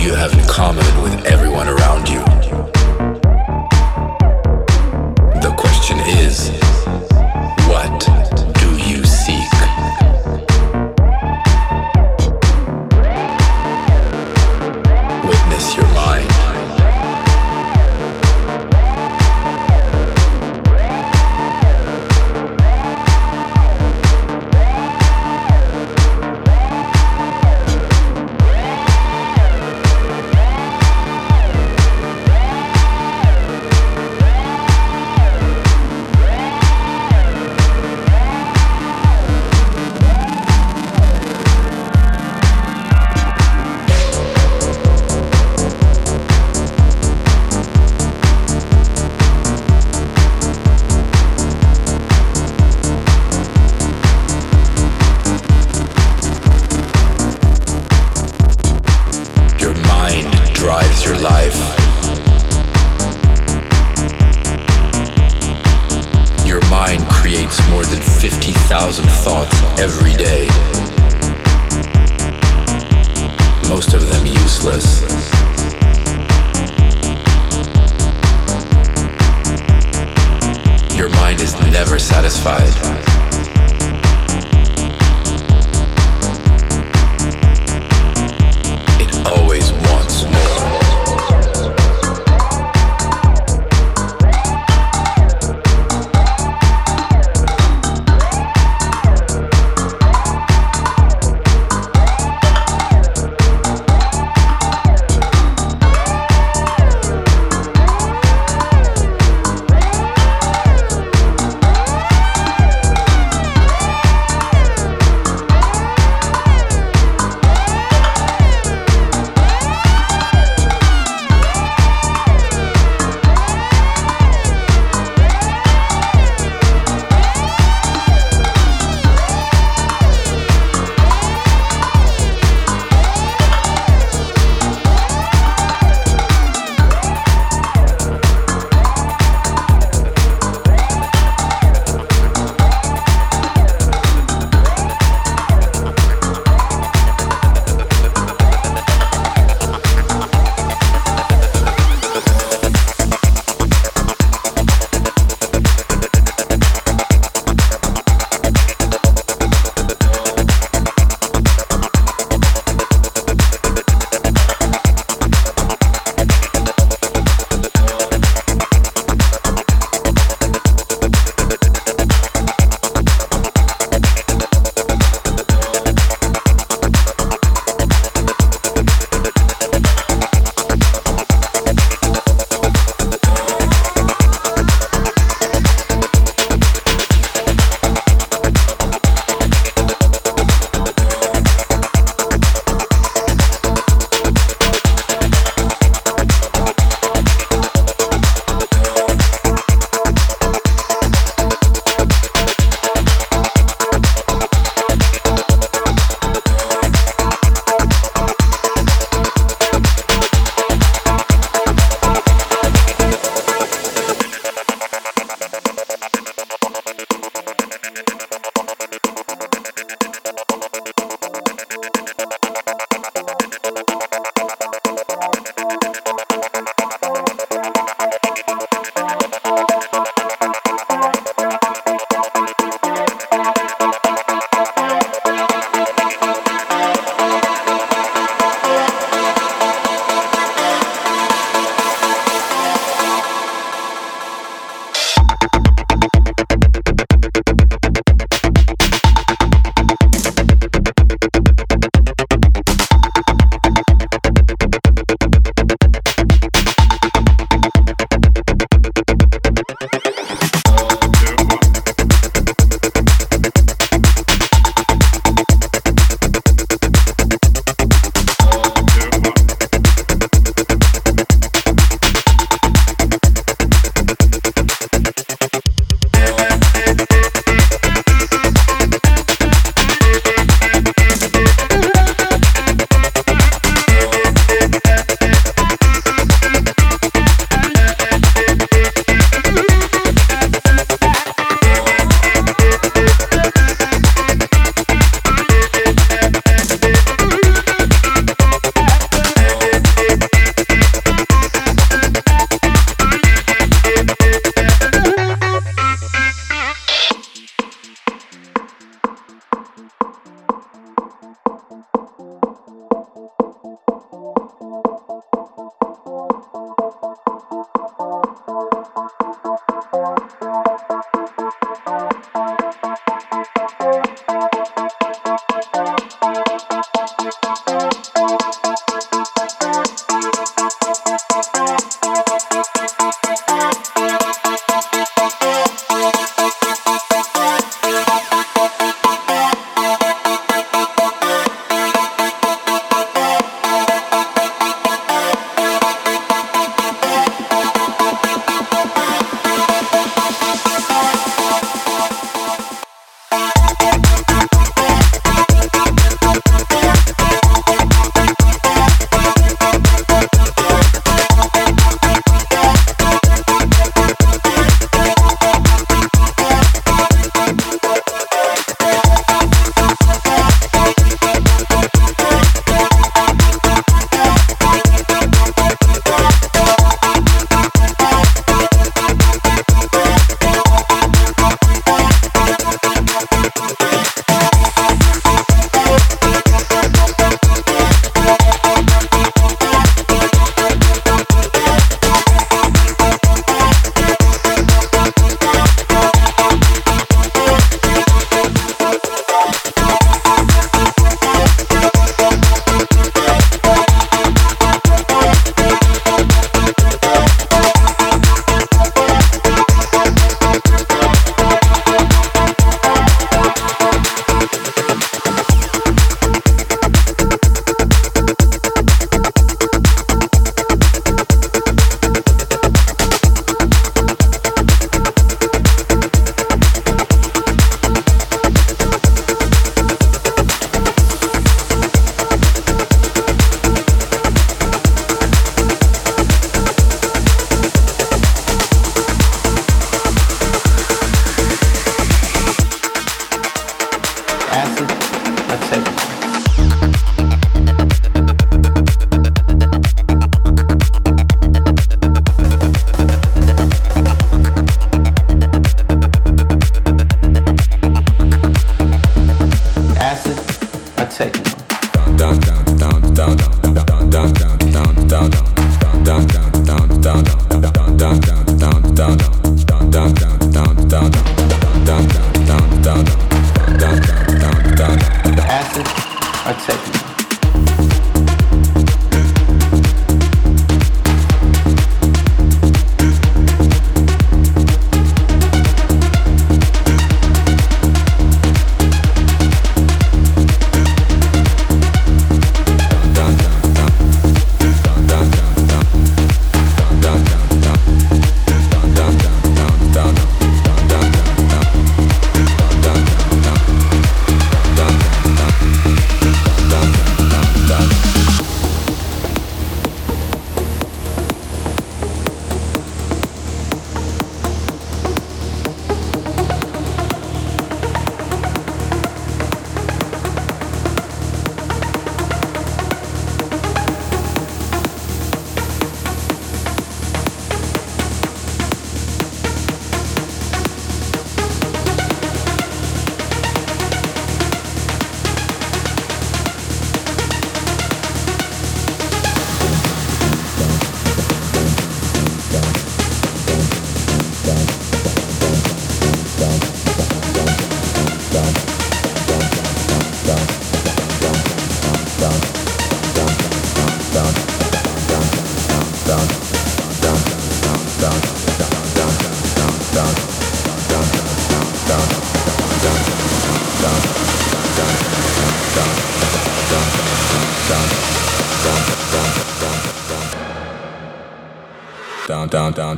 You have in common with everyone around you?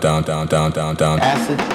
Down down down down down. Acid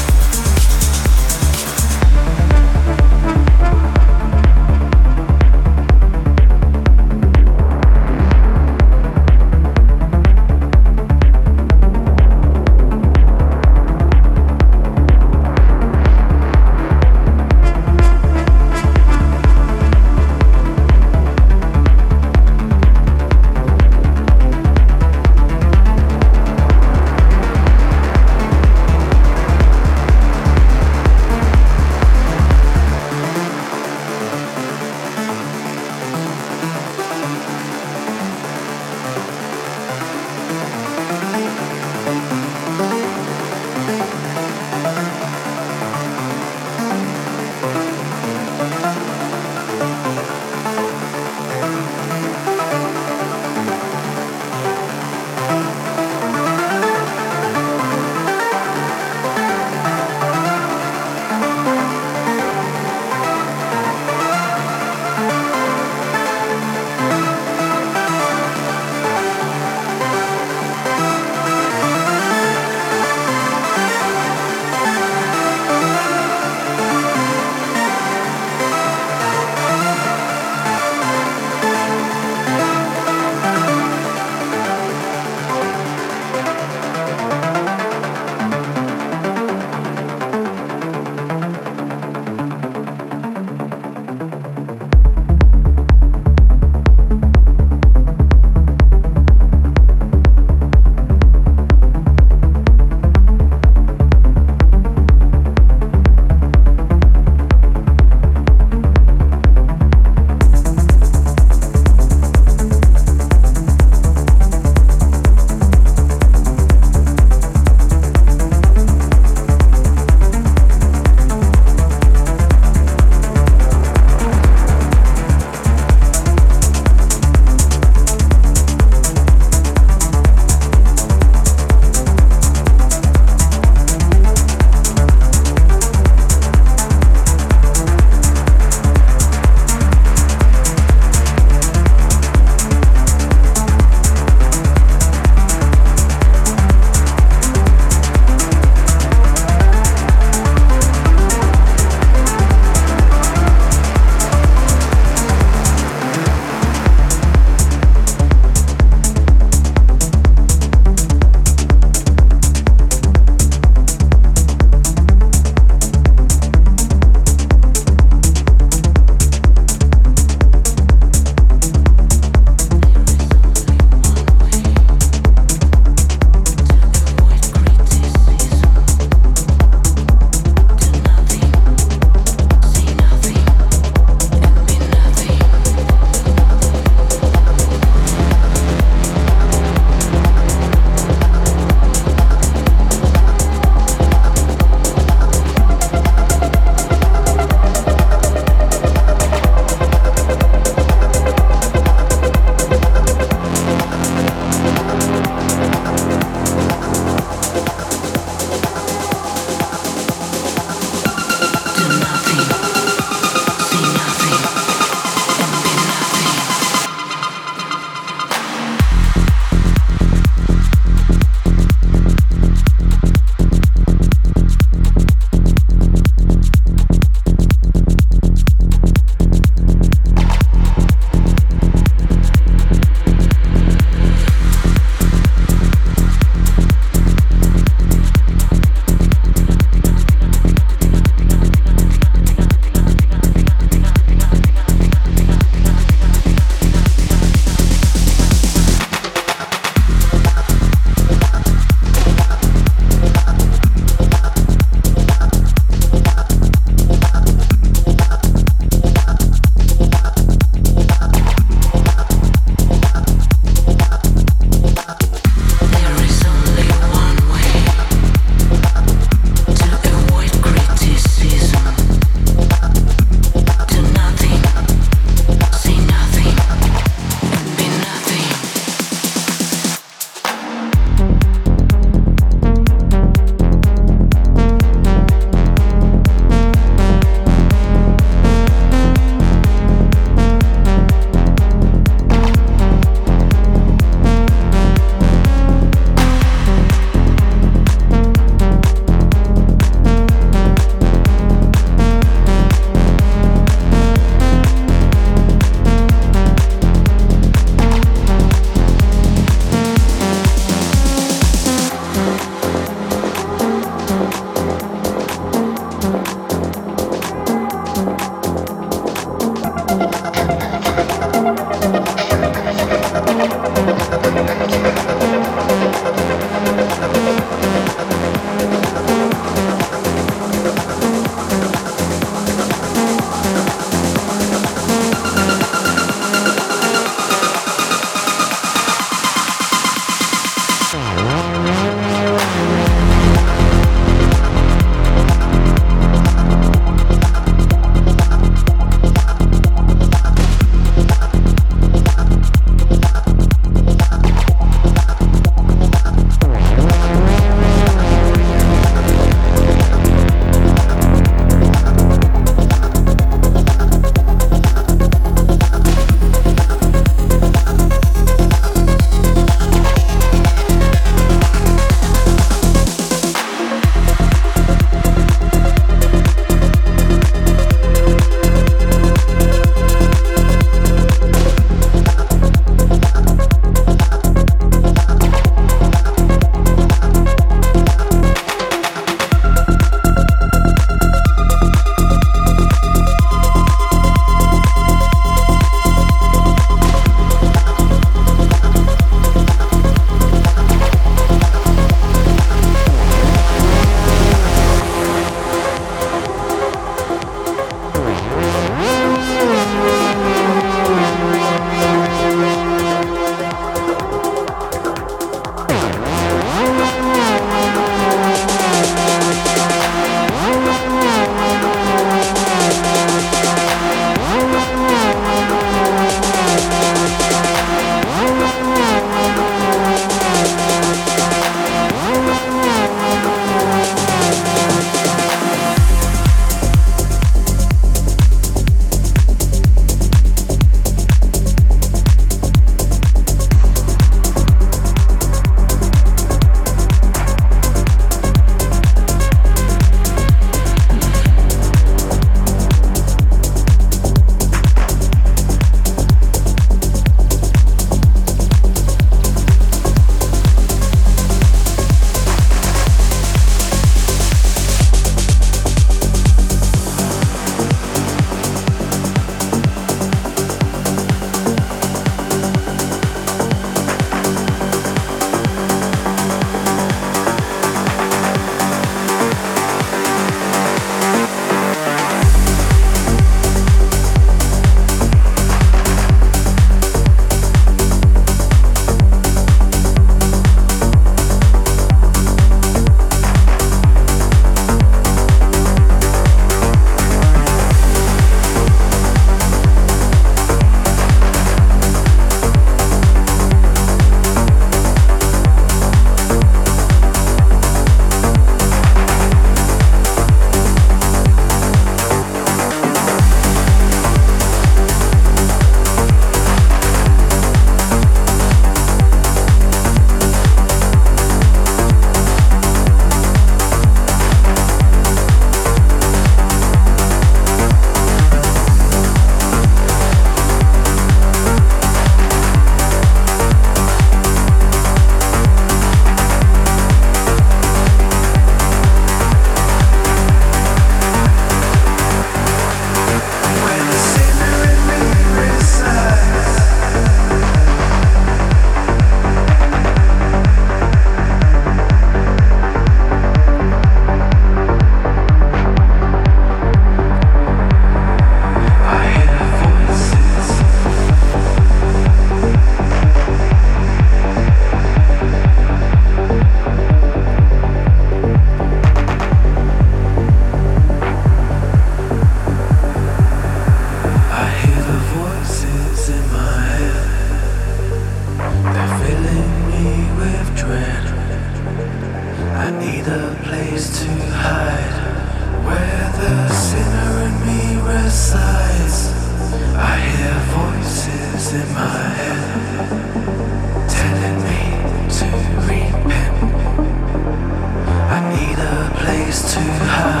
too high.